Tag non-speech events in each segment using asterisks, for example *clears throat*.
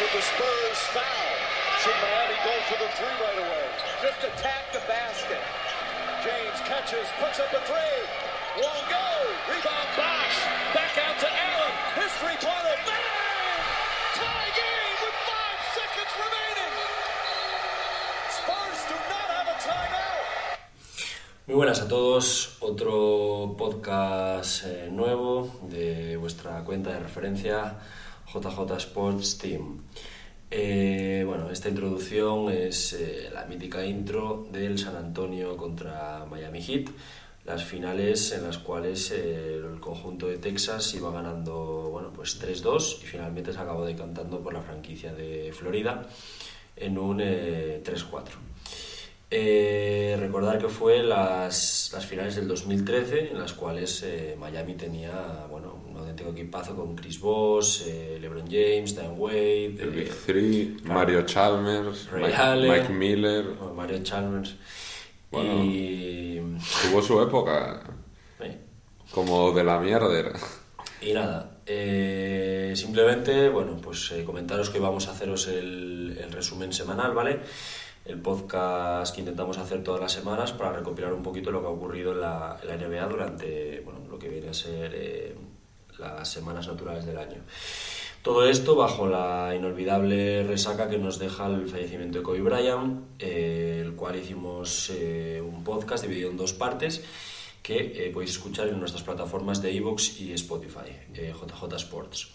Should the Spurs foul? Should Miami go for the three right away? Just attack the basket. James catches, puts up a three. Won't go. Rebound Bosh. Back out to Allen. His three-pointer. Bang! Tie game with five seconds remaining. Spurs do not have a timeout. Muy buenas a todos, otro podcast eh, nuevo de vuestra cuenta de referencia JJ Sports Team. Eh, bueno, esta introducción es eh, la mítica intro del San Antonio contra Miami Heat, las finales en las cuales eh, el conjunto de Texas iba ganando bueno, pues 3-2 y finalmente se acabó decantando por la franquicia de Florida en un eh, 3-4. Eh, recordar que fue las, las finales del 2013 en las cuales eh, Miami tenía bueno, un auténtico equipazo con Chris Bosh, eh, LeBron James, Dan Wade, El Big eh, Three. Mario Chalmers, Ray Mike, Allen. Mike Miller. bueno, Mario Chalmers Bueno. y, Tuvo su época como de la mierda. y nada, eh, simplemente bueno, pues eh, comentaros que vamos a haceros el, el resumen semanal, ¿vale? El podcast que intentamos hacer todas las semanas para recopilar un poquito lo que ha ocurrido en la, NBA durante bueno, lo que viene a ser eh, las semanas naturales del año. Todo esto bajo la inolvidable resaca que nos deja el fallecimiento de Kobe Bryant, eh, el cual hicimos eh, un podcast dividido en dos partes que podéis escuchar en nuestras plataformas de iVoox y Spotify, JJ Sports.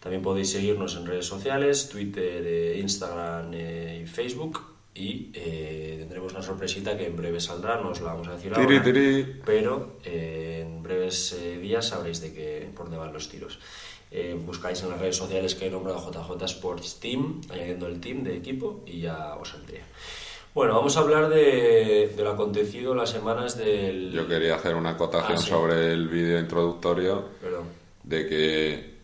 También podéis seguirnos en redes sociales, Twitter, Instagram y Facebook. Y eh, tendremos una sorpresita que en breve saldrá, no os la vamos a decir Tiri, ahora, tiri. pero eh, en breves eh, días sabréis de qué, por dónde van los tiros. Eh, buscáis en las redes sociales que he nombrado JJ Sports Team, añadiendo el team de equipo y ya os saldría. Bueno, vamos a hablar de, de lo acontecido las semanas del... Yo quería hacer una acotación Ah, sí. sobre el vídeo introductorio Perdón. de que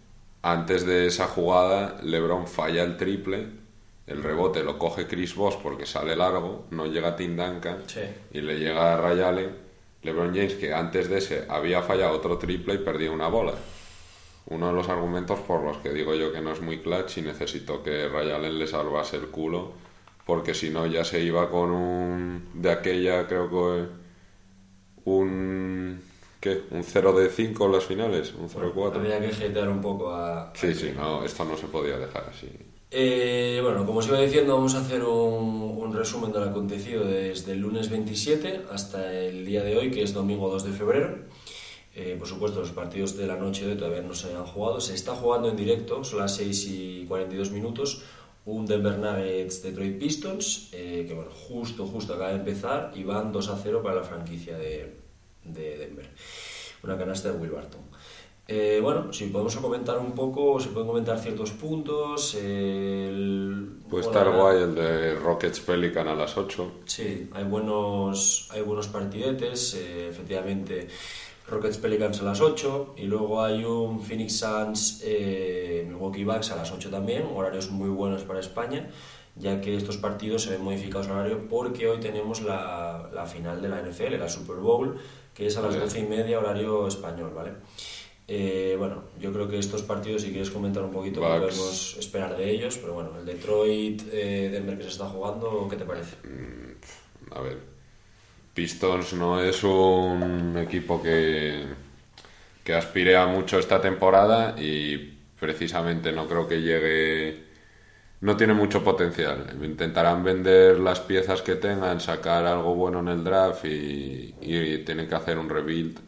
antes de esa jugada LeBron falla el triple, el rebote lo coge Chris Bosh porque sale largo, no llega Tim Duncan Sí. y le llega a Ray Allen. LeBron James que antes de ese había fallado otro triple y perdió una bola. Uno de los argumentos por los que digo yo que no es muy clutch y necesitó que Ray Allen le salvase el culo porque si no ya se iba con un de aquella creo que un ¿qué? un 0 de 5 en las finales, un 0 de 4. Habría que hatear un poco a... Sí, sí, no, esto no se podía dejar así. Eh, bueno, como os iba diciendo, vamos a hacer un, resumen de lo acontecido desde el lunes 27 hasta el día de hoy, que es domingo 2 de febrero. Eh, por supuesto, los partidos de la noche de hoy todavía no se han jugado. Se está jugando en directo, son las 6 y 42 minutos. Un Denver Nuggets Detroit Pistons, eh, que bueno, justo, justo acaba de empezar y van 2 a 0 para la franquicia de, de Denver. Una canasta de Will Barton. Eh, bueno, si podemos comentar un poco, se pueden comentar ciertos puntos. el- Puede estar la- guay el de Rockets Pelican a las 8. Sí, hay buenos, hay buenos partidetes, eh, efectivamente. Rockets Pelicans a las 8 y luego hay un Phoenix Suns eh, Milwaukee Bucks a las 8 también, horarios muy buenos para España, ya que estos partidos se ven modificados horario porque hoy tenemos la, la final de la NFL, la Super Bowl, que es a las. 12 y media horario español, ¿vale? Eh, bueno, yo creo que estos partidos, si quieres comentar un poquito Bucks. podemos esperar de ellos, pero bueno, el Detroit, eh, Denver que se está jugando, ¿qué te parece? A ver, Pistons no es un equipo que, que aspire a mucho esta temporada y precisamente no creo que llegue. No tiene mucho potencial. Intentarán vender las piezas que tengan, sacar algo bueno en el draft y, y tienen que hacer un rebuild.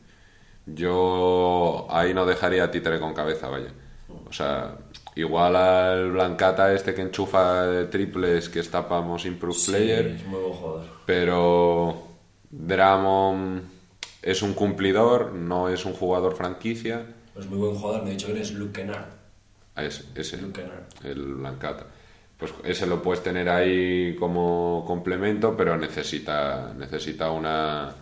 Yo ahí no dejaría títere con cabeza, vaya. O sea, igual al Blancata este que enchufa de triples que estapamos Improve Player. Sí, es muy buen jugador. Pero Dramon es un cumplidor, no es un jugador franquicia. Es muy buen jugador, me he dicho que es Luke Kennard. Ah, Es, ese, Luke Kennard. el Blancata. Pues ese lo puedes tener ahí como complemento, pero necesita, necesita una,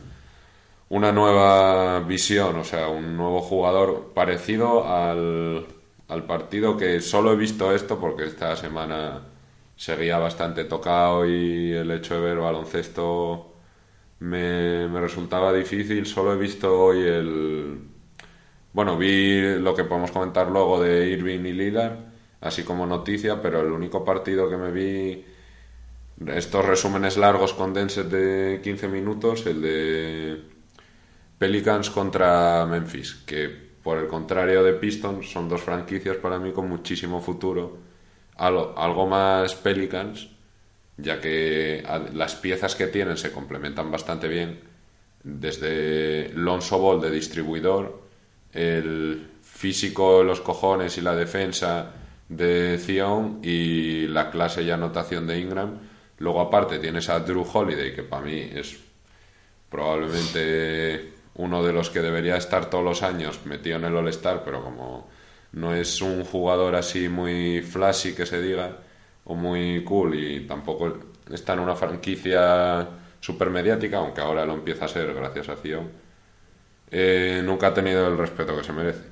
una nueva visión, o sea, un nuevo jugador parecido al, al partido que solo he visto esto porque esta semana seguía bastante tocado y el hecho de ver baloncesto me, me resultaba difícil. Solo he visto hoy el. Bueno, vi lo que podemos comentar luego de Irving y Lillard. así como noticia, pero el único partido que me vi, estos resúmenes largos condensed de 15 minutos, el de Pelicans contra Memphis, que por el contrario de Pistons son dos franquicias para mí con muchísimo futuro, algo, más Pelicans, ya que las piezas que tienen se complementan bastante bien, desde Lonzo Ball de distribuidor, el físico, los cojones y la defensa de Zion y la clase y anotación de Ingram. Luego aparte tienes a Drew Holiday, que para mí es probablemente uno de los que debería estar todos los años metido en el All-Star, pero como no es un jugador así muy flashy que se diga, o muy cool, y tampoco está en una franquicia super mediática, aunque ahora lo empieza a ser gracias a Zion, eh, nunca ha tenido el respeto que se merece.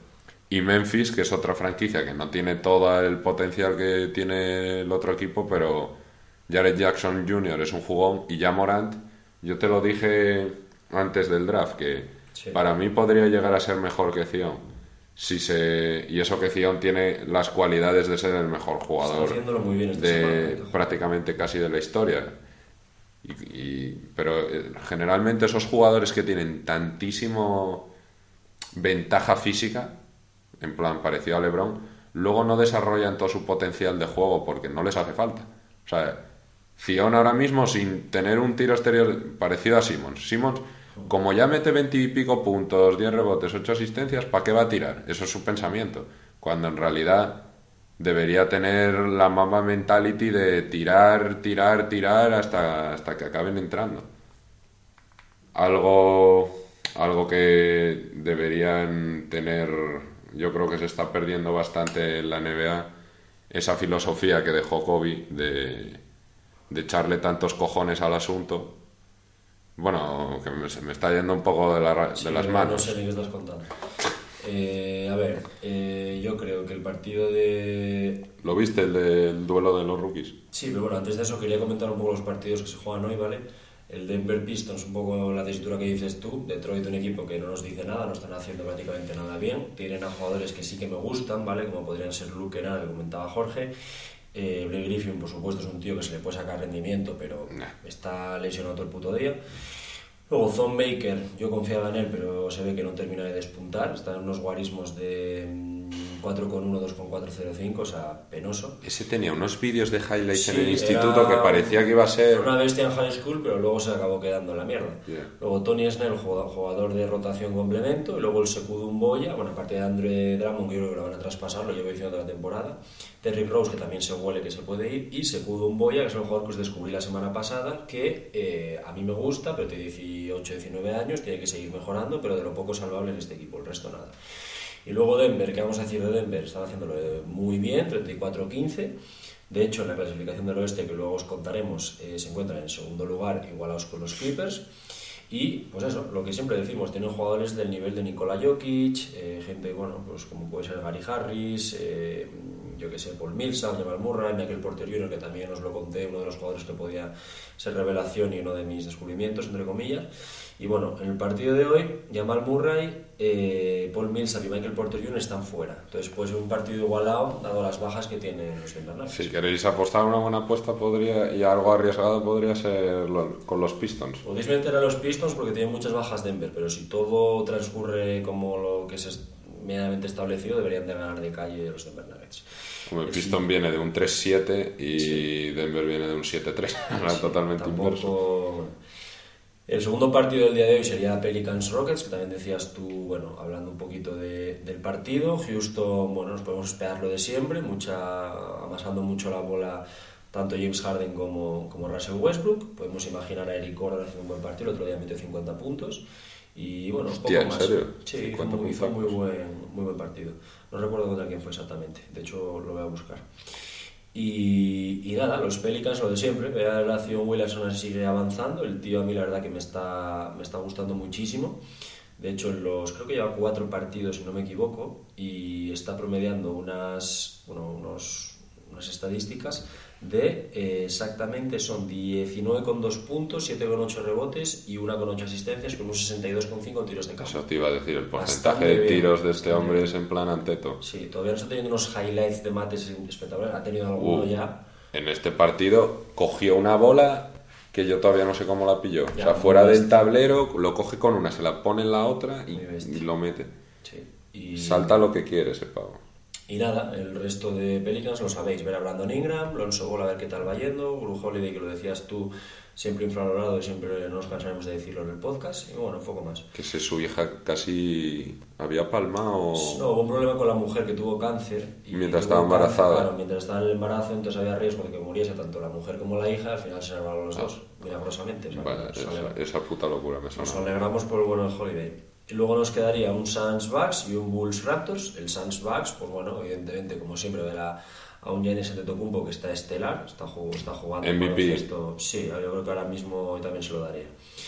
Y Memphis, que es otra franquicia que no tiene todo el potencial que tiene el otro equipo, pero Jared Jackson Jr. es un jugón y ya Morant, yo te lo dije antes del draft, que para mí podría llegar a ser mejor que Zion. Si se, y eso que Zion tiene las cualidades de ser el mejor jugador de prácticamente casi de la historia. Y, pero eh, generalmente esos jugadores que tienen tantísimo ventaja física, en plan parecido a LeBron, luego no desarrollan todo su potencial de juego porque no les hace falta. O sea, Zion ahora mismo sin tener un tiro exterior parecido a Simmons. Simmons, como ya mete 20 y pico puntos, 10 rebotes, 8 asistencias, ¿para qué va a tirar? Eso es su pensamiento. Cuando en realidad debería tener la mama mentality de tirar, tirar, tirar hasta, hasta que acaben entrando. Algo, algo que deberían tener, yo creo que se está perdiendo bastante en la NBA, esa filosofía que dejó Kobe de, de echarle tantos cojones al asunto. Bueno, que se me está yendo un poco de, de las manos. No sé ni qué estás contando. Eh, a ver, eh, yo creo que el partido de... ¿Lo viste, el del duelo de los rookies? Sí, pero bueno, antes de eso quería comentar un poco los partidos que se juegan hoy, ¿vale? El Denver Pistons, un poco la tesitura que dices tú. Detroit, un equipo que no nos dice nada, no están haciendo prácticamente nada bien. Tienen a jugadores que sí que me gustan, ¿vale? Como podrían ser Luke Kennard, que comentaba Jorge. Eh, Blake Griffin, por supuesto, es un tío que se le puede sacar rendimiento, pero está lesionado todo el puto día. Luego Zon Baker, yo confiaba en él, pero se ve que no termina de despuntar. Está en unos guarismos de 4,1, mm, 2,405, o sea, penoso. Ese tenía unos vídeos de highlights en el instituto que parecía que iba a ser... Una bestia en high school, pero luego se acabó quedando en la mierda. Luego Tony Snell, jugador de rotación complemento, y luego el Secudum Boya, bueno, aparte de Andre Drummond, que yo creo que lo van a traspasar, lo llevo diciendo toda la temporada. Terry Rose, que también se huele que se puede ir, y Secudum Boya, que es el jugador que os descubrí la semana pasada, que eh, a mí me gusta, pero tiene 18, 19 años, tiene que seguir mejorando, pero de lo poco salvable en este equipo, el resto nada. Y luego Denver, ¿qué vamos a decir de Denver? Están haciéndolo muy bien, 34-15. De hecho, en la clasificación del oeste, que luego os contaremos, eh, se encuentran en segundo lugar, igualados con los Clippers. Y pues eso, lo que siempre decimos, tienen jugadores del nivel de Nikola Jokic, eh, gente, bueno, pues como puede ser Gary Harris, eh, yo que sé, Paul Millsap, Jamal Murray, Michael Porter Jr., que también os lo conté, uno de los jugadores que podía ser revelación y uno de mis descubrimientos, entre comillas. Y bueno, en el partido de hoy, Jamal Murray, eh, Paul Millsap y Michael Porter Jr. están fuera. Entonces puede ser un partido igualado, dado las bajas que tienen los Denver Si queréis apostar una buena apuesta podría y algo arriesgado podría ser con los Pistons. Podéis meter a los Pistons porque tienen muchas bajas Denver, pero si todo transcurre como lo que es medianamente establecido, deberían de ganar de calle los Denver Nuggets. Como el Piston viene de un 3-7 y Denver viene de un 7-3, *laughs* totalmente inverso. El segundo partido del día de hoy sería Pelicans Rockets, que también decías tú, bueno, hablando un poquito de, del partido. Houston, bueno, nos podemos esperar lo de siempre, mucha, amasando mucho la bola tanto James Harden como, como Russell Westbrook. Podemos imaginar a Eric Gordon haciendo un buen partido, el otro día metió 50 puntos. Y bueno, un poco ¿en más. serio? Sí, hizo, muy, muy, buen, muy buen partido. No recuerdo contra quién fue exactamente, de hecho lo voy a buscar. Y, nada, los Pelicans lo de siempre. La relación Williamson sigue avanzando. El tío a mí la verdad que me está, me está gustando muchísimo. De hecho, en los, creo que lleva cuatro partidos, si no me equivoco, y está promediando unas, bueno, unos unas estadísticas de eh, exactamente son 19,2 puntos, 7,8 rebotes y 1,8 asistencias con un 62,5 tiros de campo. Eso te iba a decir, el porcentaje Bastante de bien, tiros de este hombre bien. es en plan anteto. Sí, todavía no está teniendo unos highlights de mates espectaculares, ha tenido alguno Uh, ya. En este partido cogió una bola que yo todavía no sé cómo la pilló. o sea, fuera del tablero, lo coge con una, se la pone en la otra y, lo mete. Sí. Y, Salta lo que quiere ese pavo. Y nada, el resto de Pelicans lo sabéis, ver a Brandon Ingram, Lonzo Ball a ver qué tal va yendo, Gru Holiday que lo decías tú, siempre infravalorado y siempre no nos cansaremos de decirlo en el podcast, y bueno, un poco más. Que si su hija casi había palmado. No, hubo un problema con la mujer que tuvo cáncer. Y Mientras estaba cáncer, embarazada. claro, mientras estaba en el embarazo, entonces había riesgo de que muriese tanto la mujer como la hija. Al final se salvaron los dos, milagrosamente. Vale, nos, esa, puta locura me nos suena. alegramos por el bueno del Holiday. Y luego nos quedaría un Suns Bucks y un Bulls Raptors. El Suns Bucks, pues bueno, evidentemente, como siempre, ver a, a un Giannis Antetokounmpo que está estelar, está, jug- está jugando MVP. baloncesto. Sí, yo creo que ahora mismo también se lo daría.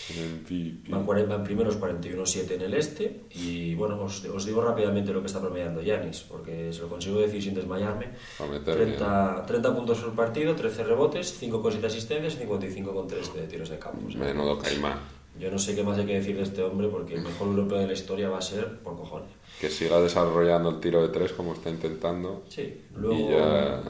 MVP. Van, 40, van primeros 41-7 en el este y bueno, os, os digo rápidamente lo que está promediando Yanis, porque se lo consigo decir sin desmayarme. Va a meter 30, 30 puntos por partido, 13 rebotes, 5 con 7 asistencias y 55 con 3 de tiros de campo. O sea, Menudo caimán. Yo no sé qué más hay que decir de este hombre porque el mejor europeo de la historia va a ser por cojones. Que siga desarrollando el tiro de tres como está intentando. Sí, luego... Y ya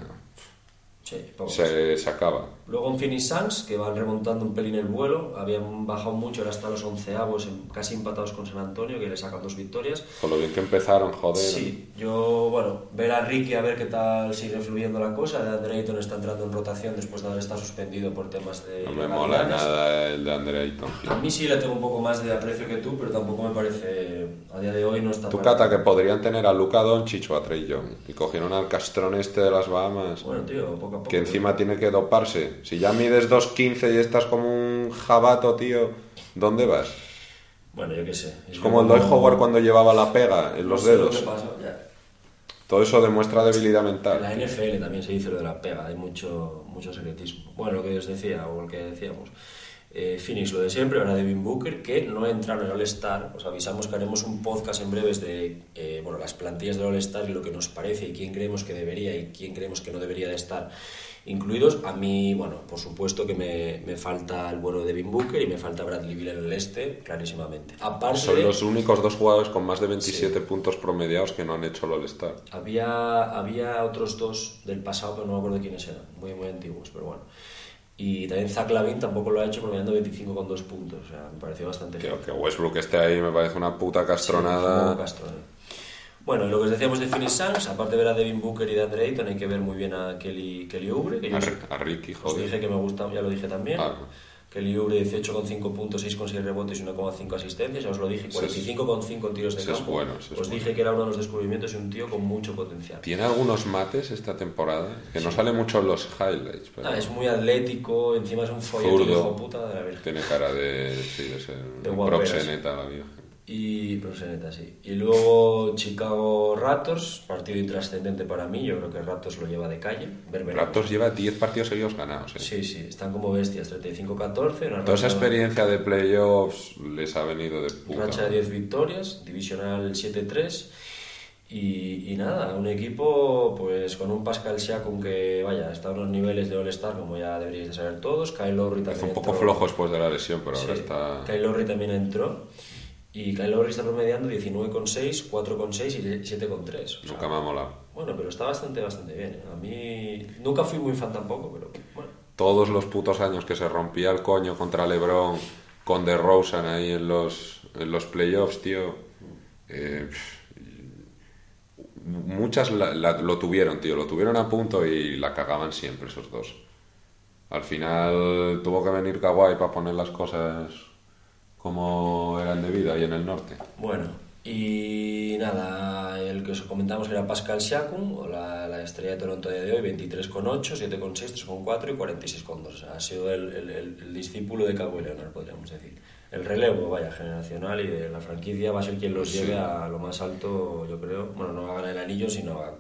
Sí, se, se acaba. Luego en Phoenix Suns, que van remontando un pelín el vuelo, habían bajado mucho, ahora están los onceavos, casi empatados con San Antonio, que le sacan dos victorias. Con lo bien que empezaron, joder. Sí, yo, bueno, ver a Ricky a ver qué tal sigue fluyendo la cosa. De Andre Ayton está entrando en rotación después de haber estado suspendido por temas de. No me mola nada el de Andre Ayton. tío. A mí sí le tengo un poco más de aprecio que tú, pero tampoco me parece. A día de hoy no está. Tú cata que podrían tener a Luca Doncic o a Trey Young. Y cogieron al castrón este de las Bahamas. Bueno, tío, poco a poco. que encima tiene que doparse. Si ya mides 2.15 y estás como un jabato, tío, ¿dónde vas? Bueno, yo qué sé. Es como el Dwight Howard cuando llevaba la pega en los No sé lo dedos. que pasa, ya. Todo eso demuestra debilidad En mental. la NFL también se dice lo de la pega, hay mucho, mucho secretismo. Bueno, lo que os decía, o lo que decíamos. Eh, Phoenix, lo de siempre, ahora Devin Booker, que no entraron en el All-Star. Os avisamos que haremos un podcast en breves de eh, bueno, las plantillas del All-Star y lo que nos parece y quién creemos que debería y quién creemos que no debería de estar incluidos. A mí, bueno, por supuesto que me, me falta el bueno de Devin Booker y me falta Bradley Beal en el este, clarísimamente. Aparte Son los únicos dos jugadores con más de 27 puntos promediados que no han hecho el All-Star. Había, había otros dos del pasado, pero no me acuerdo quiénes eran, muy, muy antiguos, pero bueno. Y también Zach Lavin tampoco lo ha hecho promediando 25 con dos puntos, o sea, me pareció bastante feo. que Westbrook esté ahí me parece una puta Sí, castronada. ¿eh? Bueno, y lo que os decíamos de Phoenix Suns, aparte de ver a Devin Booker y de Andre Ayton, hay que ver muy bien a Kelly, Kelly Oubre, que yo a, os- a Ricky, os joder. dije que me gusta, ya lo dije también. Ah. Kelly Oubre 18,5 puntos, 6,6 rebotes y 1,5 asistencias, ya os lo dije, Ese es- 45,5 tiros de ese es campo. bueno, es os bueno. dije que era uno de los descubrimientos y un tío con mucho potencial. Tiene algunos mates esta temporada, que no sale mucho en los highlights, pero Ah, es muy atlético, encima es un follete Zurdo. hijo puta de la virgen. tiene cara de, sí, de ser De un proxeneta la vieja. Y proxeneta, sí. Y luego Chicago Raptors, partido intrascendente para mí, yo creo que Raptors lo lleva de calle. Ver, veremos. Raptors lleva 10 partidos seguidos ganados. ¿eh? Sí, sí, están como bestias, 35-14. una Toda esa experiencia de playoffs les ha venido de puta. Racha de 10 victorias, divisional 7-3. Y, y nada, un equipo pues con un Pascal Siakam que vaya, está a unos niveles de All-Star como ya deberíais de saber todos. Kyle Lowry también Está un poco entró- flojo después de la lesión, pero ahora Sí, está... Kyle Lowry también entró. Y Kyle Lowry está promediando 19,6, 4,6 y 7,3. O sea, Nunca me ha molado. Bueno, pero está bastante, bastante bien. ¿eh? A mí nunca fui muy fan tampoco, pero bueno. Todos los putos años que se rompía el coño contra LeBron con DeRozan ahí en los, en los playoffs, tío. eh, muchas la- la- lo tuvieron, tío. Lo tuvieron a punto y la cagaban siempre esos dos. Al final tuvo que venir Kawhi para poner las cosas como eran de vida ahí en el norte. Bueno, y nada, el que os comentamos era Pascal Siakam, la, la estrella de Toronto de hoy, 23,8, 7,6, 3,4 y 46,2. O sea, ha sido el, el- el- discípulo de Kawhi Leonard, podríamos decir. El relevo, vaya, generacional y de la franquicia va a ser quien los Sí. lleve a lo más alto, yo creo. Bueno, no a ganar el anillo, sino a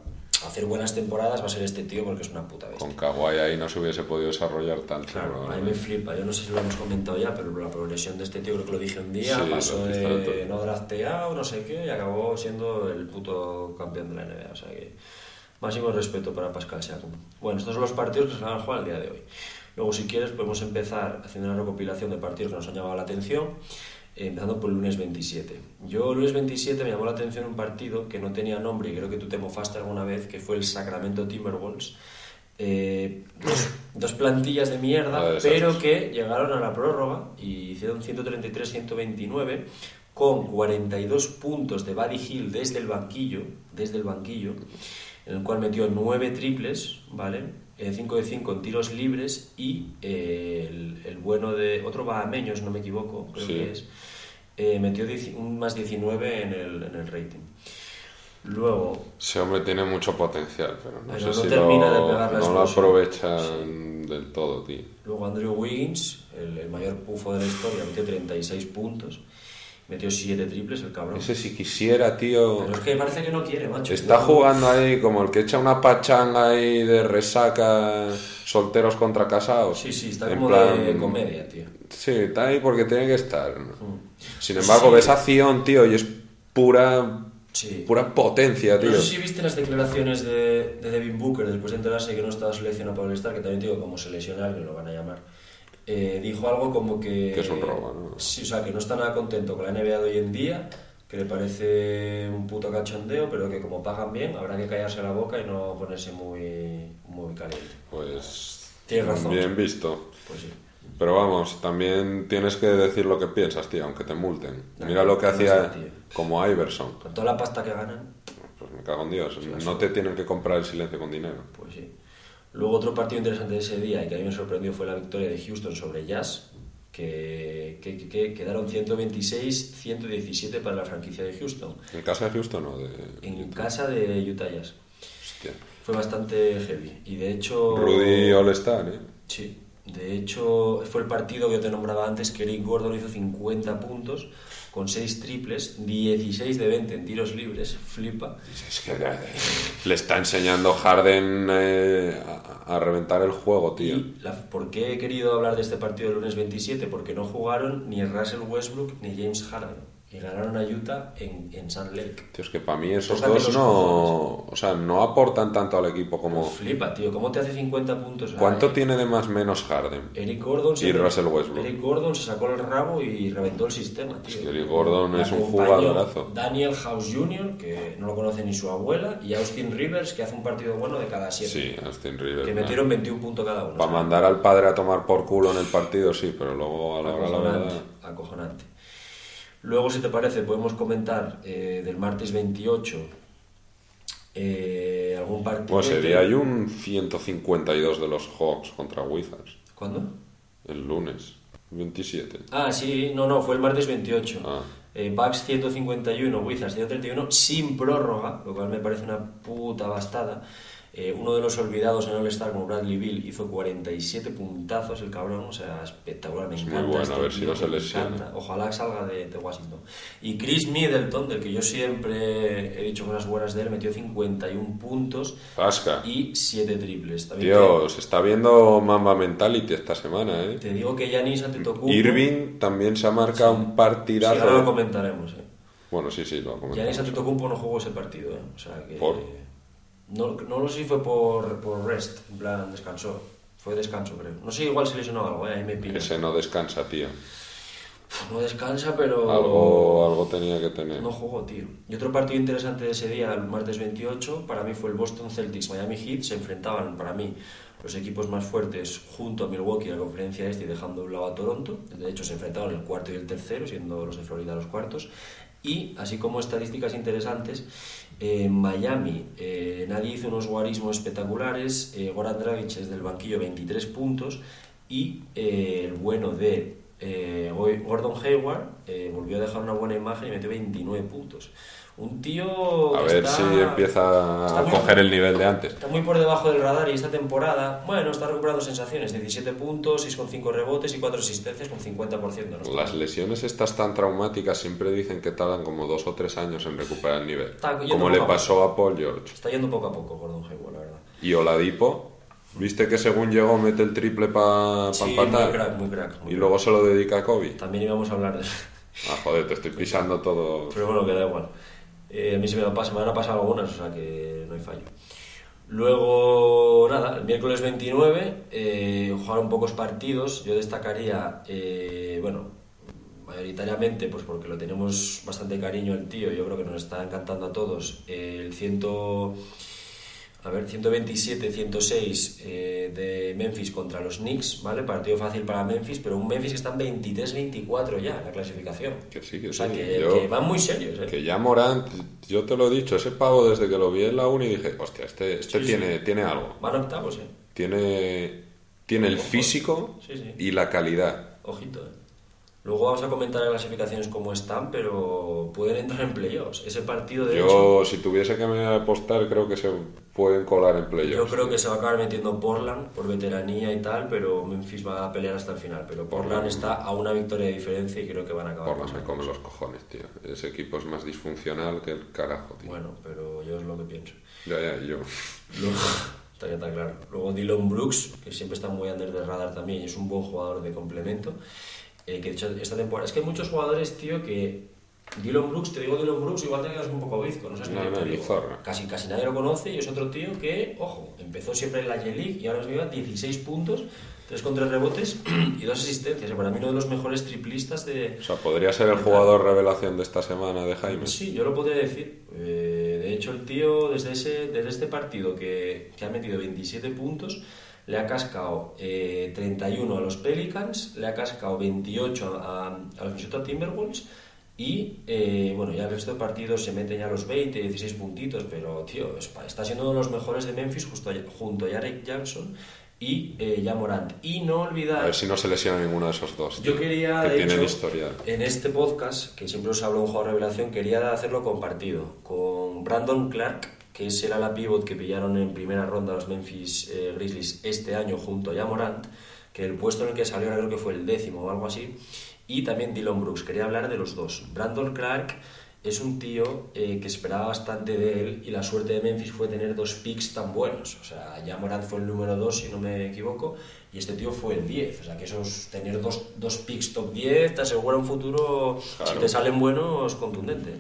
hacer buenas temporadas va a ser este tío porque es una puta bestia. Con Kawhi ahí no se hubiese podido desarrollar tanto. Claro, a mí me flipa. Yo no sé si lo hemos comentado ya, pero la progresión de este tío, creo que lo dije un día, Sí, pasó de no drafteado, no sé qué, y acabó siendo el puto campeón de la NBA. O sea que Máximo respeto para Pascal Siakam. Bueno, estos son los partidos que se van a jugar el día de hoy. Luego, si quieres, podemos empezar haciendo una recopilación de partidos que nos han llamado la atención, empezando por el lunes 27. Yo, el lunes 27, me llamó la atención un partido que no tenía nombre y creo que tú te mofaste alguna vez, que fue el Sacramento Timberwolves. Eh, dos, dos plantillas de mierda, pero que llegaron a la prórroga y hicieron 133-129 con 42 puntos de Buddy Hill desde el banquillo, desde el banquillo, en el cual metió 9 triples, ¿vale? 5 de 5 en tiros libres y eh, el, el bueno de otro bahameño, si no me equivoco, creo Sí. que es, eh, metió 10 un más 19 en el, en el rating. Luego, Ese hombre tiene mucho potencial, pero no Pero sé no si termina lo, de pegar la no lo aprovechan del todo, tío. luego Andrew Wiggins, el, el mayor pufo de la historia, metió 36 puntos, metió 7 triples el cabrón. Ese si quisiera, tío. Pero es que parece que no quiere, macho. Está jugando ahí como el que echa una pachanga ahí de resaca solteros contra casados. Sí, sí, está En como plan- de comedia, tío. Sí, está ahí porque tiene que estar. ¿no? Sin embargo, sí. ves acción, tío, y es pura Sí. pura potencia, tío. No sé si viste las declaraciones de, de Devin Booker después de enterarse que no estaba seleccionado para el Star, que también digo como se lesiona, que lo van a llamar. Eh, dijo algo como que. Que es un robo, ¿no? Sí, o sea, que no está nada contento con la NBA de hoy en día, que le parece un puto cachondeo, pero que como pagan bien, habrá que callarse la boca y no ponerse muy, muy caliente. Pues Tienes razón. bien visto. Pues sí. Pero vamos, también tienes que decir lo que piensas, tío, aunque te multen. Mira lo que hacía tío. como Iverson. Con toda la pasta que ganan, Pues me cago en Dios. Sí, No sí. te tienen que comprar el silencio con dinero. Pues sí. Luego otro partido interesante de ese día y que a mí me sorprendió fue la victoria de Houston sobre Jazz, que, que, que- que quedaron 126-117 para la franquicia de Houston, ¿En casa de Houston o de.? en casa de Utah Jazz. Hostia. Fue bastante heavy. Y de hecho... Rudy All-Star, ¿eh? Sí. De hecho, fue el partido que yo te nombraba antes, que Eric Gordon hizo 50 puntos con 6 triples, 16 de 20 en tiros libres, flipa. Es que le está enseñando Harden eh, a, a reventar el juego, tío. Y la- ¿Por qué he querido hablar de este partido del lunes 27? Porque no jugaron ni Russell Westbrook ni James Harden. Y ganaron a Utah en, en Sand Lake. Tío, es que para mí esos Tócate dos no, o sea, no aportan tanto al equipo como... Flipa, tío. ¿Cómo te hace 50 puntos? ¿Cuánto tiene de más menos Harden? Eric Gordon, Y Russell Westbrook. Eric Gordon se sacó el rabo y reventó el sistema, tío. Es que Eric Gordon es un jugadorazo. Daniel House Jr., que no lo conoce ni su abuela, y Austin Rivers, que hace un partido bueno de cada siete. Sí, Austin Rivers. Que ¿no? metieron 21 puntos cada uno. Para mandar al padre a tomar por culo en el partido, sí, pero luego a la hora de la verdad... acojonante. Luego, si te parece, podemos comentar eh, del martes 28 eh, algún partido. Bueno, sería hay un 152 de los Hawks contra Wizards ¿Cuándo? el lunes 27. Ah, sí, no, no, fue el martes 28. Ah. Eh, Bucks 151, Wizards 131, sin prórroga, lo cual me parece una puta bastada. Eh, uno de los olvidados en All-Star, como Bradley Bill, hizo 47 puntazos el cabrón, o sea, espectacular, me Es muy encanta. bueno, este a ver si no se lesiona. Ojalá salga de, de Washington. Y Chris Middleton, del que yo siempre he dicho cosas buenas de él, metió 51 puntos Pasca. y 7 triples. También Tío, se está viendo Mamba Mentality esta semana, ¿eh? te digo que Yanis Antetokounmpo... Irving también se ha marcado un Sí, partidazo. ahora lo comentaremos, eh. Bueno, sí, sí, lo Giannis comentamos. Antetokounmpo no jugó ese partido, ¿eh? O sea que... ¿Por? No, no lo sé si fue por, por rest, en plan descansó. Fue descanso, creo. No sé, igual se lesionó algo, ¿eh? Ahí me pilla. Ese no descansa, tío. No descansa, pero... Algo, algo tenía que tener. No jugó, tío. Y otro partido interesante de ese día, el martes 28, para mí fue el Boston Celtics Miami Heat. Se enfrentaban, para mí, los equipos más fuertes junto a Milwaukee en la conferencia este y dejando de un lado a Toronto. De hecho, se enfrentaban el cuarto y el tercero, siendo los de Florida los cuartos. Y, así como estadísticas interesantes, eh, en Miami eh, nadie hizo unos guarismos espectaculares. Eh, Goran Dragic desde el banquillo 23 puntos y eh, el bueno de eh, Gordon Hayward eh, volvió a dejar una buena imagen y metió 29 puntos. Un tío A que ver está- si empieza está a muy- coger el nivel de antes. Está muy por debajo del radar y esta temporada, bueno, está recuperando sensaciones. 17 puntos, 6,5 rebotes y 4 asistencias con 50%. ¿no? Está- Las lesiones estas tan traumáticas siempre dicen que tardan como dos o tres años en recuperar el nivel. Como le poco a pasó a Paul George. Está yendo poco a poco Gordon Hayward, la verdad. Y Oladipo, ¿viste que según llegó mete el triple para Sí, muy empatar? crack, muy crack. muy y crack. luego se lo dedica a Kobe. También íbamos a hablar de... Ah, joder, te estoy pisando todo. Pero bueno, que da igual. Eh, a mí se me, ha pas- me van a pasar algunas, o sea que no hay fallo. Luego, nada, el miércoles 29 eh, jugaron pocos partidos. Yo destacaría, eh, bueno, mayoritariamente, pues porque lo tenemos bastante cariño el tío, yo creo que nos está encantando a todos, el ciento, a ver, 127-106 eh, de Memphis contra los Knicks, ¿vale? Partido fácil para Memphis, pero un Memphis que está en 23-24 ya en la clasificación. Que sí, que O sea, sí. que, Yo- que van muy serios, ¿eh? Que ya Morant, yo te lo he dicho, ese pavo desde que lo vi en la uni dije, hostia, este, este Sí, tiene, tiene algo. Van octavos, ¿eh? Tiene, tiene el físico y la calidad. Ojito, ¿eh? Luego vamos a comentar las clasificaciones como están, pero pueden entrar en playoffs. Ese partido, de hecho, Yo, si tuviese que me apostar, creo que se pueden colar en yo playoffs. creo que se va a acabar metiendo Portland por veteranía y tal, pero Memphis va a pelear hasta el final. Pero Portland está a una victoria de diferencia y creo que van a acabar. Portland pasando. come los cojones, tío. Ese equipo es más disfuncional que el carajo, tío. Bueno, pero yo es lo que pienso. Ya, ya, yo. Luego, *laughs* está está claro. Luego Dylan Brooks, que siempre está muy under the radar también y es un buen jugador de complemento. Eh, que de hecho esta temporada. Es que hay muchos jugadores, tío, que. Dylan Brooks, te digo Dylan Brooks, igual te quedas un poco bizco, no sabes No, no, te ni digo. zorra. Casi, casi nadie lo conoce y es otro tío que, ojo, empezó siempre en la J-League y ahora nos lleva 16 puntos, 3 con 3 rebotes *clears throat* y 2 asistencias. Para mí uno de los mejores triplistas de, O sea, podría ser el jugador revelación de esta semana de Jaime. Sí, yo lo podría decir. Eh, hecho, el tío, desde, ese, desde este partido que, que ha metido 27 puntos, le ha cascado eh, 31 a los Pelicans, le ha cascado 28 a, los Minnesota Timberwolves y, eh, bueno, ya el resto de partidos se meten ya los 20, 16 puntitos, pero, tío, es- está siendo uno de los mejores de Memphis justo junto a Jarek Jackson y eh, ya Morant. Y no olvidar... A ver si no se lesiona ninguno de esos dos. Yo quería, que de hecho, historial. en este podcast, que siempre os hablo de un jugador revelación, quería hacerlo compartido con Brandon Clark, que es el ala pivot que pillaron en primera ronda los Memphis eh, Grizzlies este año junto a Jamorant, que el puesto en el que salió ahora creo que fue el décimo o algo así, y también Dylan Brooks. Quería hablar de los dos. Brandon Clark es un tío eh, que esperaba bastante de él y la suerte de Memphis fue tener dos picks tan buenos. O sea, ya Morant fue el número 2, si no me equivoco, y este tío fue el 10. O sea, que esos, tener dos, dos picks top 10 te asegura un futuro, si Claro. te salen buenos, contundente.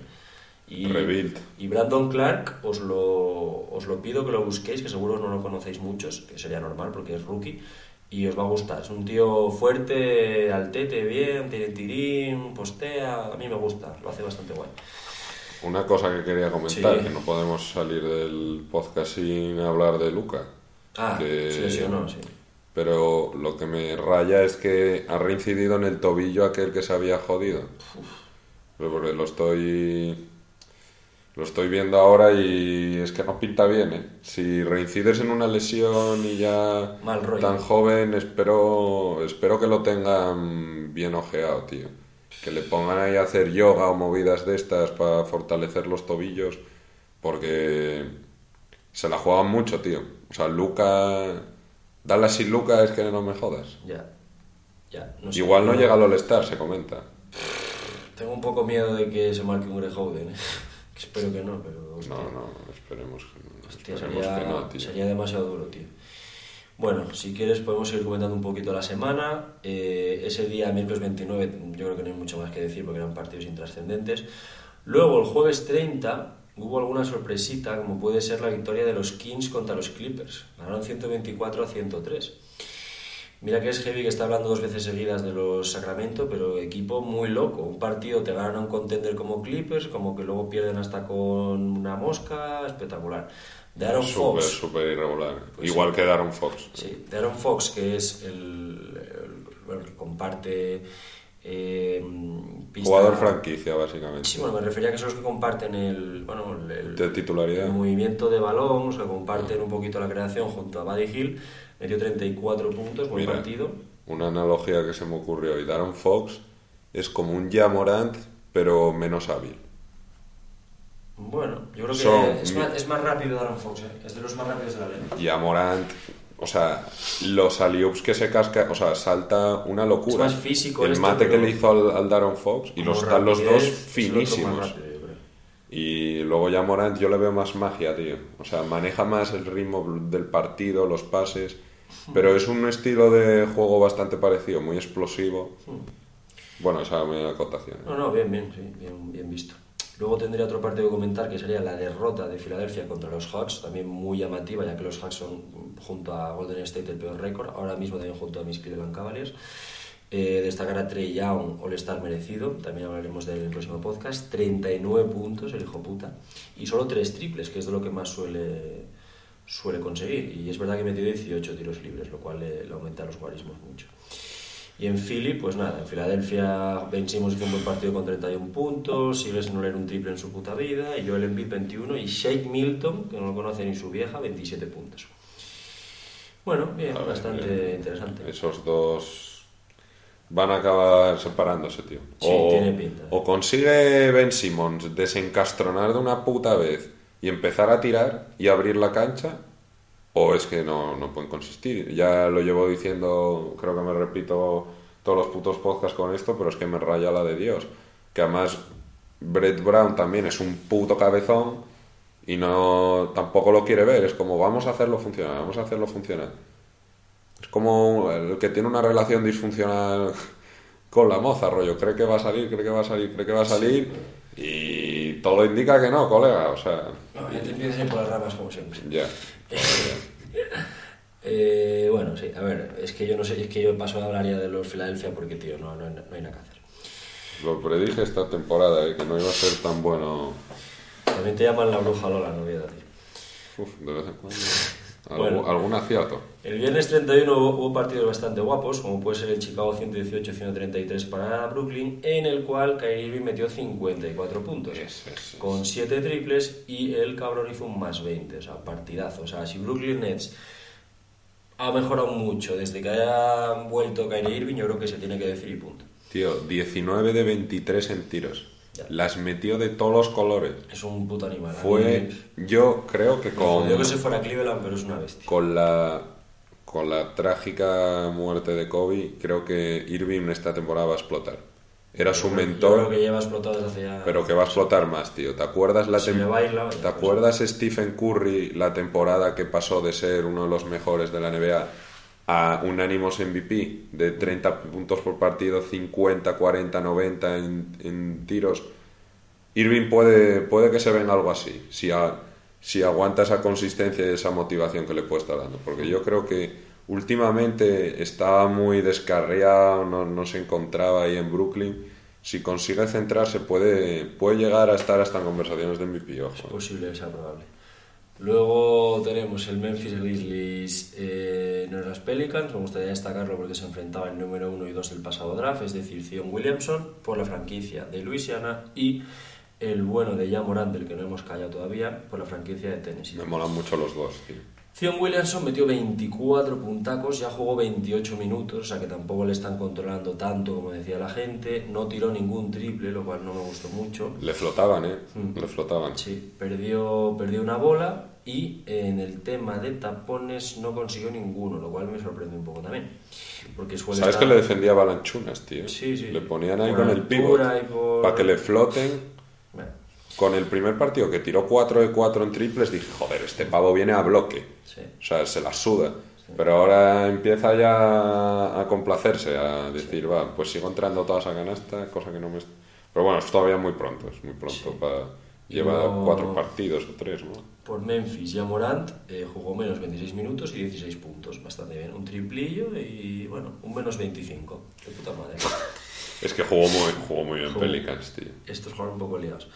Y, Rebuild. y Brandon Clark, os lo, os lo pido que lo busquéis, que seguro no lo conocéis muchos, que sería normal porque es rookie, y os va a gustar. Es un tío fuerte, altete, bien, tiene tirín, postea, a mí me gusta, lo hace bastante guay. Una cosa que quería comentar, Sí. que no podemos salir del podcast sin hablar de Luca. Ah, que- se lesionó, sí. Pero lo que me raya es que ha reincidido en el tobillo aquel que se había jodido. Pero porque lo estoy. Lo estoy viendo ahora y es que no pinta bien, ¿eh? Si reincides en una lesión y ya Mal rollo. tan joven, espero, espero que lo tengan bien ojeado, tío. Que le pongan ahí a hacer yoga o movidas de estas para fortalecer los tobillos, porque se la juegan mucho, tío. O sea, Luca... Dallas sin Luca es que no me jodas. Ya, ya. No sé. Igual no llega al All-Star, se comenta. Tengo un poco miedo de que se marque un Greg Oden, ¿eh? Espero que no, pero... hostia. No, no, esperemos que no. Hostia, esperemos sería, que no, tío. sería demasiado duro, tío. Bueno, si quieres podemos ir comentando un poquito la semana. Eh, ese día, miércoles 29, yo creo que no hay mucho más que decir porque eran partidos intrascendentes. Luego, el jueves 30, hubo alguna sorpresita, como puede ser la victoria de los Kings contra los Clippers. Ganaron 124 a 103. Mira que es heavy que está hablando dos veces seguidas de los Sacramento, pero equipo muy loco. Un partido te ganan un contender como Clippers, como que luego pierden hasta con una mosca, espectacular. De Aaron Súper, Fox, súper irregular. Pues Igual que Darren Fox. Sí, de Aaron Fox, que es el, bueno, que comparte eh, pista- Jugador franquicia, básicamente. Sí, bueno, me refería a que son los que comparten el, bueno, el, el- De titularidad. el movimiento de balón, o sea, comparten un poquito la creación junto a Buddy Hill, metió 34 puntos, Mira, partido. una analogía que se me ocurrió. Y Darren Fox es como un Jamorant, pero menos hábil. Bueno, yo creo que Son- es, más, es más rápido Aaron Fox, ¿eh? es de los más rápidos de la liga. Jamorant, o sea, los alley-oops que se casca, o sea, salta una locura. Es más físico El este, mate que le hizo al, al Darren Fox y los están los dos finísimos. rápido. Y luego ya Morant yo le veo más magia, tío. O sea, maneja más el ritmo del partido, los pases. Pero es un estilo de juego bastante parecido, muy explosivo. Bueno, esa es mi acotación. ¿eh? No, no, bien, bien, sí, bien, bien visto. Luego tendría otro partido que comentar que sería la derrota de Filadelfia contra los Hawks, también muy llamativa, ya que los Hawks son junto a Golden State el peor récord, ahora mismo también junto a mis Cleveland Cavaliers. Eh, destacar a Trey Young, All-Star merecido, también hablaremos del próximo podcast. 39 puntos, el hijo puta. Y solo 3 triples, que es de lo que más suele, suele conseguir. Y es verdad que metió 18 tiros libres, lo cual le, le aumenta los guarismos mucho. Y en Philly, pues nada, en Filadelfia vencimos hizo un buen partido con 31 puntos, sigue sin oler un triple en su puta vida, y Joel Embiid 21, y Shake Milton, que no lo conoce ni su vieja, 27 puntos. Bueno, bien, ver, bastante bien. interesante. Esos dos van a acabar separándose, tío. Sí, o, tiene pinta. o consigue Ben Simmons desencastronar de una puta vez y empezar a tirar y abrir la cancha, o es que no, no pueden consistir. Ya lo llevo diciendo, creo que me repito todos los putos podcasts con esto, pero es que me raya la de Dios. Que además Brett Brown también es un puto cabezón y no tampoco lo quiere ver. Es como vamos a hacerlo funcionar, vamos a hacerlo funcionar. Es como el que tiene una relación disfuncional *laughs* con la moza, rollo. Cree que va a salir, cree que va a salir, cree que va a salir. Y todo indica que no, colega. O sea, No, ya te empiezas a ir por las ramas como siempre. ya. *laughs* Eh, bueno, sí, a ver, es que yo no sé, es que yo paso a hablar ya de los Filadelfia porque, tío, no, no, hay- no hay nada que hacer. Lo predije esta temporada, eh, que no iba a ser tan bueno. También te llaman la bruja Lola, no olvides, tío. Uf, de vez en cuando. Bueno. Algún acierto. El viernes 31 hubo, hubo partidos bastante guapos, como puede ser el Chicago 118-133 para Brooklyn, en el cual Kyrie Irving metió 54 puntos, Yes, yes, yes. con 7 triples y el cabrón hizo un más 20, o sea, partidazo. O sea, si Brooklyn Nets ha mejorado mucho desde que haya vuelto Kyrie Irving, yo creo que se tiene que decir y punto. Tío, 19 de 23 en tiros. Ya. Las metió de todos los colores. Es un puto animal. Fue, yo creo que con, jodió que se fuera Cleveland, pero es una bestia. con la con la trágica muerte de Kobe, creo que Irving esta temporada va a explotar. Era su Yo mentor, Yo creo que lleva explotado desde hace ya... pero que va a explotar más, tío. ¿Te acuerdas la tem- baila, ¿Te pues- acuerdas Stephen Curry la temporada que pasó de ser uno de los mejores de la NBA a unánimos MVP de 30 puntos por partido, 50, 40, 90 en, en tiros? Irving puede, puede que se venga algo así, si, si aguanta esa consistencia y esa motivación que le puede estar dando. Porque yo creo que últimamente estaba muy descarriado, no, no se encontraba ahí en Brooklyn. Si consigue centrarse, puede, puede llegar a estar hasta en conversaciones de MVP. Ojo. Es posible, es probable. Luego tenemos el Memphis Grizzlies eh, Pelicans. Me gustaría destacarlo porque se enfrentaba el número 1 y 2 del pasado draft, es decir, Zion Williamson por la franquicia de Luisiana y el bueno de Jan Morant, del que no hemos callado todavía, por la franquicia de Tennessee. Me molan mucho los dos, tío. Zion Williamson metió 24 puntacos, ya jugó 28 minutos, o sea que tampoco le están controlando tanto como decía la gente. No tiró ningún triple, lo cual no me gustó mucho. Le flotaban, ¿eh? Mm. Le flotaban. Sí, perdió, perdió una bola y en el tema de tapones no consiguió ninguno, lo cual me sorprende un poco también. Porque ¿Sabes que le defendía Balanchunas, tío? Sí, sí. Le ponían ahí Por con el pivot. por- Para que le floten. Con el primer partido que tiró 4 de 4 en triples, dije, joder, este pavo viene a bloque. sí. O sea, se la suda. Pero ahora empieza ya a complacerse, a decir, va, pues sigo entrando toda esa canasta, cosa que no me... Pero bueno, es todavía muy pronto, es muy pronto para... Lleva no- cuatro partidos o tres, ¿no? Por Memphis, ya Morant eh, jugó menos 26 minutos y 16 puntos, bastante bien. Un triplillo y, bueno, un menos 25. Qué puta madre. *laughs* Es que jugó muy, jugó muy bien Jugó. Pelicans, tío. estos jugaron un poco liados.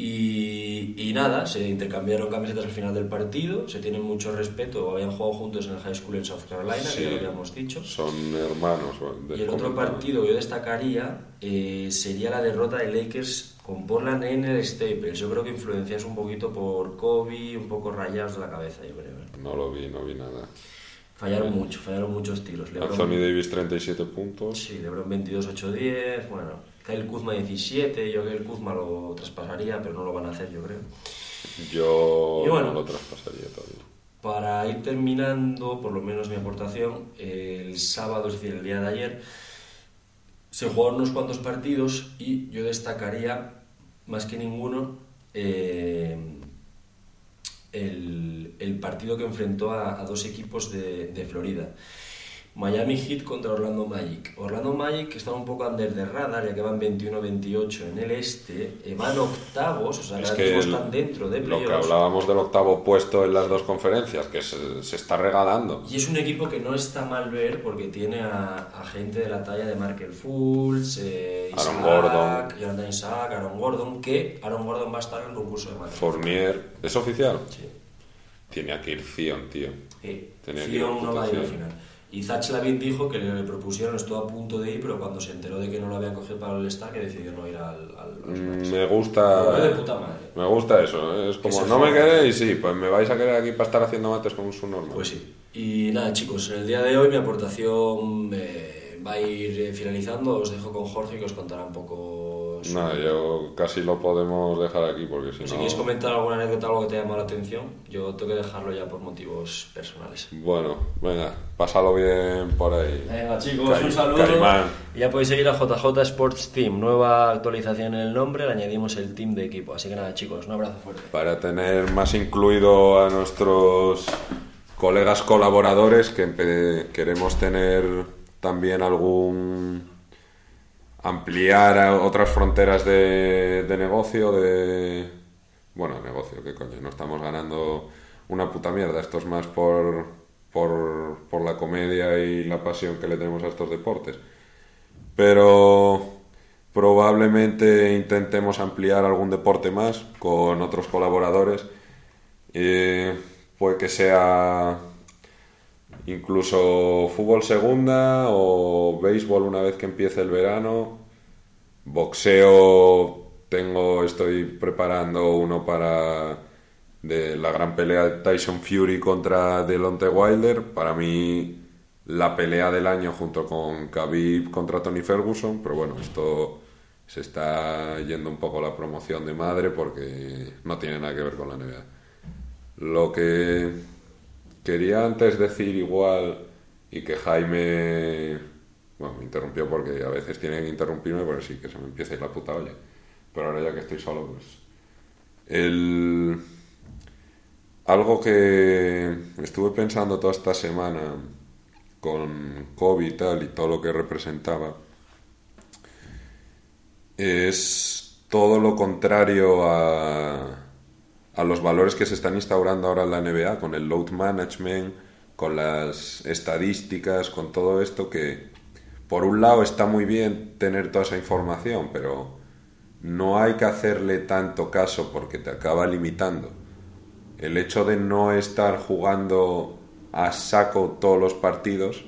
Y, y nada, se intercambiaron camisetas al final del partido, se tienen mucho respeto, habían jugado juntos en el high school en South Carolina, Sí. que ya lo habíamos dicho. Son hermanos. Y el otro partido que yo destacaría eh, sería la derrota de Lakers con Portland en el Staples. Yo creo que influencias un poquito por Kobe, un poco rayados de la cabeza, yo creo. ¿eh? No lo vi, no vi nada. Fallaron mucho, fallaron muchos tiros. LeBron- Anthony Davis 37 puntos. Sí, LeBron 22-8-10, bueno, Kyle Kuzma 17, yo que el Kuzma lo traspasaría, pero no lo van a hacer, yo creo. Yo Y bueno. no lo traspasaría todavía. Para ir terminando, por lo menos mi aportación, el sábado, es decir, el día de ayer, se jugaron unos cuantos partidos y yo destacaría, más que ninguno, eh, el, el partido que enfrentó a, a dos equipos de, de Florida. Miami Heat contra Orlando Magic. Orlando Magic está un poco under the radar, ya que van 21-28 en el este, eh, van octavos, o sea, Es que están dentro de Lo que playoffs. hablábamos del octavo puesto en las dos conferencias, que se, se está regalando. Y es un equipo que no está mal ver porque tiene a, a gente de la talla de Markel Fultz, eh, Aaron Isaac, Gordon. Jonathan Isaac, Aaron Gordon, que Aaron Gordon va a estar en el concurso de Markel. Fournier, ¿es oficial? Sí. Tiene que ir Zion, tío. Sí, Tenía que ir no va a ir al final. Y Zach Lavin dijo que le, propusieron, estuvo a punto de ir, pero cuando se enteró de que no lo habían cogido para el Star, que decidió no ir al, al, los Mm. Me gusta. veo de puta madre. Me gusta eso, ¿eh? es como, no me joda. queréis, sí, pues me vais a querer aquí para estar haciendo mates con un subnormal. Pues sí. Y nada, chicos, en el día de hoy mi aportación eh, va a ir eh, finalizando. Os dejo con Jorge que os contará un poco. Su- Nada, yo casi lo podemos dejar aquí porque si Si no... queréis comentar alguna anécdota, algo que te haya llamado la atención, yo tengo que dejarlo ya por motivos personales. Bueno, venga, pásalo bien por ahí. Venga chicos, Cari- un saludo. Carimán. Y ya podéis seguir a JJ Sports Team, nueva actualización en el nombre, le añadimos el team de equipo. Así que nada chicos, un abrazo fuerte. Para tener más incluido a nuestros colegas colaboradores, que queremos tener también algún ampliar a otras fronteras de, negocio, de... Bueno, negocio, qué coño, no estamos ganando una puta mierda, esto es más por, por, por la comedia y la pasión que le tenemos a estos deportes. Pero probablemente intentemos ampliar algún deporte más con otros colaboradores. Eh, puede que sea incluso fútbol segunda o béisbol una vez que empiece el verano. Boxeo tengo, estoy preparando uno para de la gran pelea de Tyson Fury contra Deontay Wilder. Para mí la pelea del año junto con Khabib contra Tony Ferguson, pero bueno, esto se está yendo un poco la promoción de madre porque no tiene nada que ver con la NBA. Lo que quería antes decir igual y que Jaime bueno, me interrumpió porque a veces tiene que interrumpirme porque sí que se me empieza a ir la puta olla. Pero ahora ya que estoy solo, pues el algo que estuve pensando toda esta semana con COVID y tal y todo lo que representaba es todo lo contrario a, a los valores que se están instaurando ahora en la NBA con el load management, con las estadísticas, con todo esto que por un lado está muy bien tener toda esa información, pero no hay que hacerle tanto caso porque te acaba limitando. El hecho de no estar jugando a saco todos los partidos,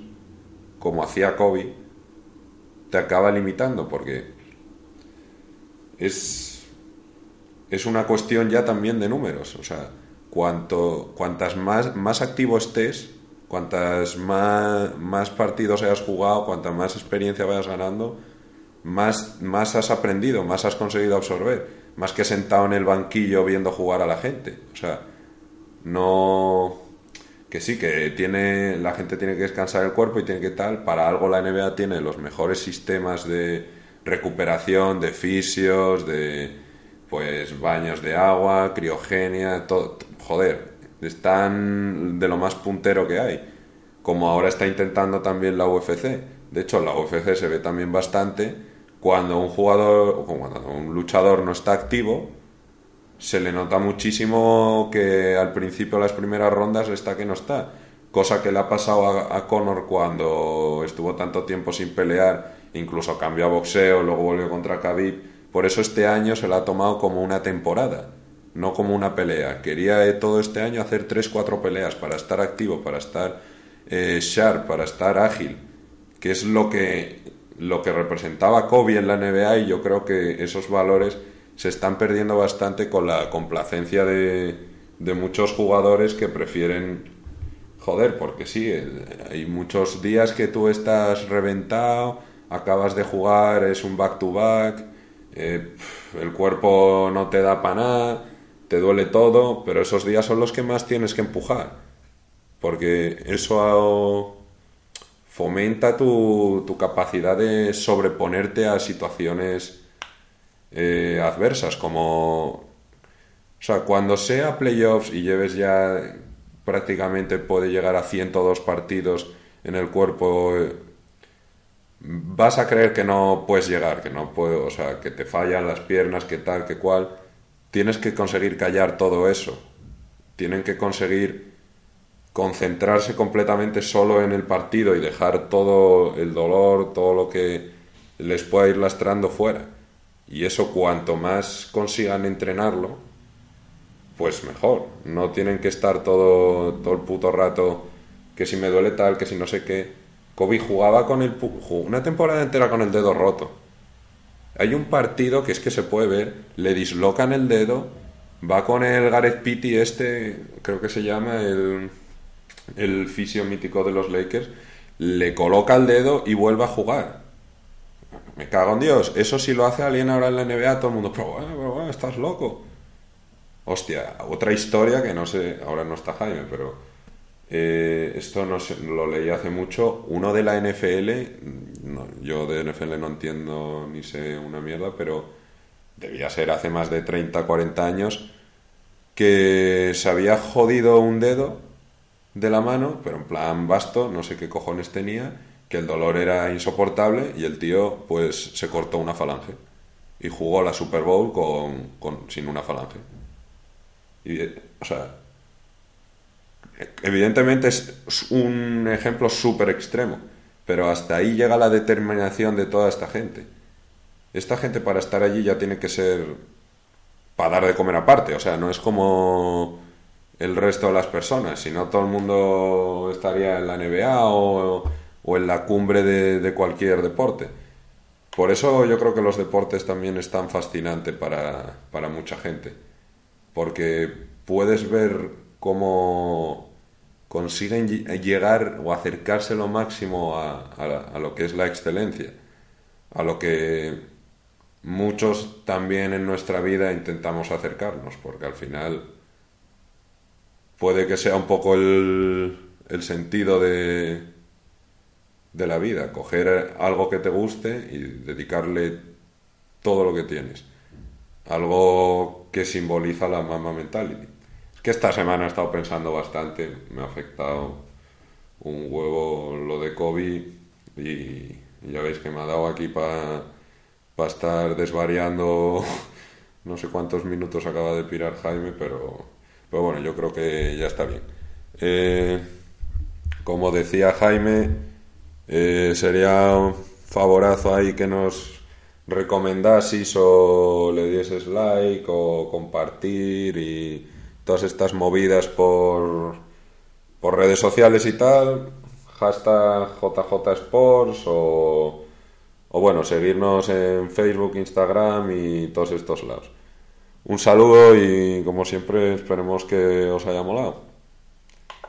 como hacía Kobe, te acaba limitando porque es, es una cuestión ya también de números. O sea, cuantas más, más activo estés, cuantas más, más partidos hayas jugado, cuanta más experiencia vayas ganando, más, más has aprendido, más has conseguido absorber, más que sentado en el banquillo viendo jugar a la gente. O sea, no que sí, que tiene la gente tiene que descansar el cuerpo y tiene que tal, para algo la NBA tiene los mejores sistemas de recuperación, de fisios, de pues baños de agua, criogenia, todo, joder, están de lo más puntero que hay. Como ahora está intentando también la UFC. De hecho, la UFC se ve también bastante cuando un jugador cuando un luchador no está activo, se le nota muchísimo que al principio de las primeras rondas está que no está. Cosa que le ha pasado a, a Conor cuando estuvo tanto tiempo sin pelear, incluso cambió a boxeo, luego volvió contra Khabib. Por eso este año se la ha tomado como una temporada, no como una pelea. Quería eh, todo este año hacer 3-4 peleas para estar activo, para estar eh, sharp, para estar ágil, que es lo que, lo que representaba Kobe en la NBA y yo creo que esos valores se están perdiendo bastante con la complacencia de, de muchos jugadores que prefieren joder, porque sí, el- hay muchos días que tú estás reventado, acabas de jugar, es un back-to-back, eh, el cuerpo no te da para nada, te duele todo, pero esos días son los que más tienes que empujar, porque eso fomenta tu, tu capacidad de sobreponerte a situaciones eh, adversas, como... O sea, cuando sea playoffs y lleves ya prácticamente puede llegar a 102 partidos en el cuerpo, eh, vas a creer que no puedes llegar, que no puedo, o sea, que te fallan las piernas, que tal, que cual. Tienes que conseguir callar todo eso. Tienen que conseguir concentrarse completamente solo en el partido y dejar todo el dolor, todo lo que les pueda ir lastrando fuera. Y eso cuanto más consigan entrenarlo, pues mejor. No tienen que estar todo, todo el puto rato que si me duele tal, que si no sé qué. Kobe jugaba con el una temporada entera con el dedo roto. Hay un partido que es que se puede ver, le dislocan el dedo, va con el Gareth Pitti este, creo que se llama el el fisio mítico de los Lakers, le coloca el dedo y vuelve a jugar. Me cago en Dios. Eso si lo hace alguien ahora en la NBA, todo el mundo, pero bueno, estás loco. Hostia, otra historia que no sé, ahora no está Jaime, pero eh, esto no sé, lo leí hace mucho. Uno de la NFL, yo de NFL no entiendo ni sé una mierda, pero debía ser hace más de 30, 40 años, que se había jodido un dedo de la mano, pero en plan basto, no sé qué cojones tenía, que el dolor era insoportable y el tío pues se cortó una falange y jugó la Super Bowl con, sin una falange. O sea, evidentemente es un ejemplo súper extremo, pero hasta ahí llega la determinación de toda esta gente. Esta gente para estar allí ya tiene que ser para dar de comer aparte, o sea, no es como el resto de las personas, si no todo el mundo estaría en la NBA o, en la cumbre de, cualquier deporte. Por eso yo creo que los deportes también es tan fascinante para, mucha gente, porque puedes ver cómo consiguen llegar o acercarse lo máximo a, a, lo que es la excelencia, a lo que muchos también en nuestra vida intentamos acercarnos, porque al final puede que sea un poco el, sentido de, de la vida, coger algo que te guste y dedicarle todo lo que tienes. Algo que simboliza la mama mentality. Que esta semana he estado pensando bastante, me ha afectado un huevo lo de COVID y, ya veis que me ha dado aquí para estar desvariando *laughs* no sé cuántos minutos acaba de pirar Jaime, pero pero bueno, yo creo que ya está bien. Eh, como decía Jaime, eh, sería un favorazo ahí que nos recomendasis o le dieses like o compartir y todas estas movidas por, por redes sociales y tal. Hashtag JJ Sports o, o bueno, seguirnos en Facebook, Instagram y todos estos lados. Un saludo y como siempre esperemos que os haya molado.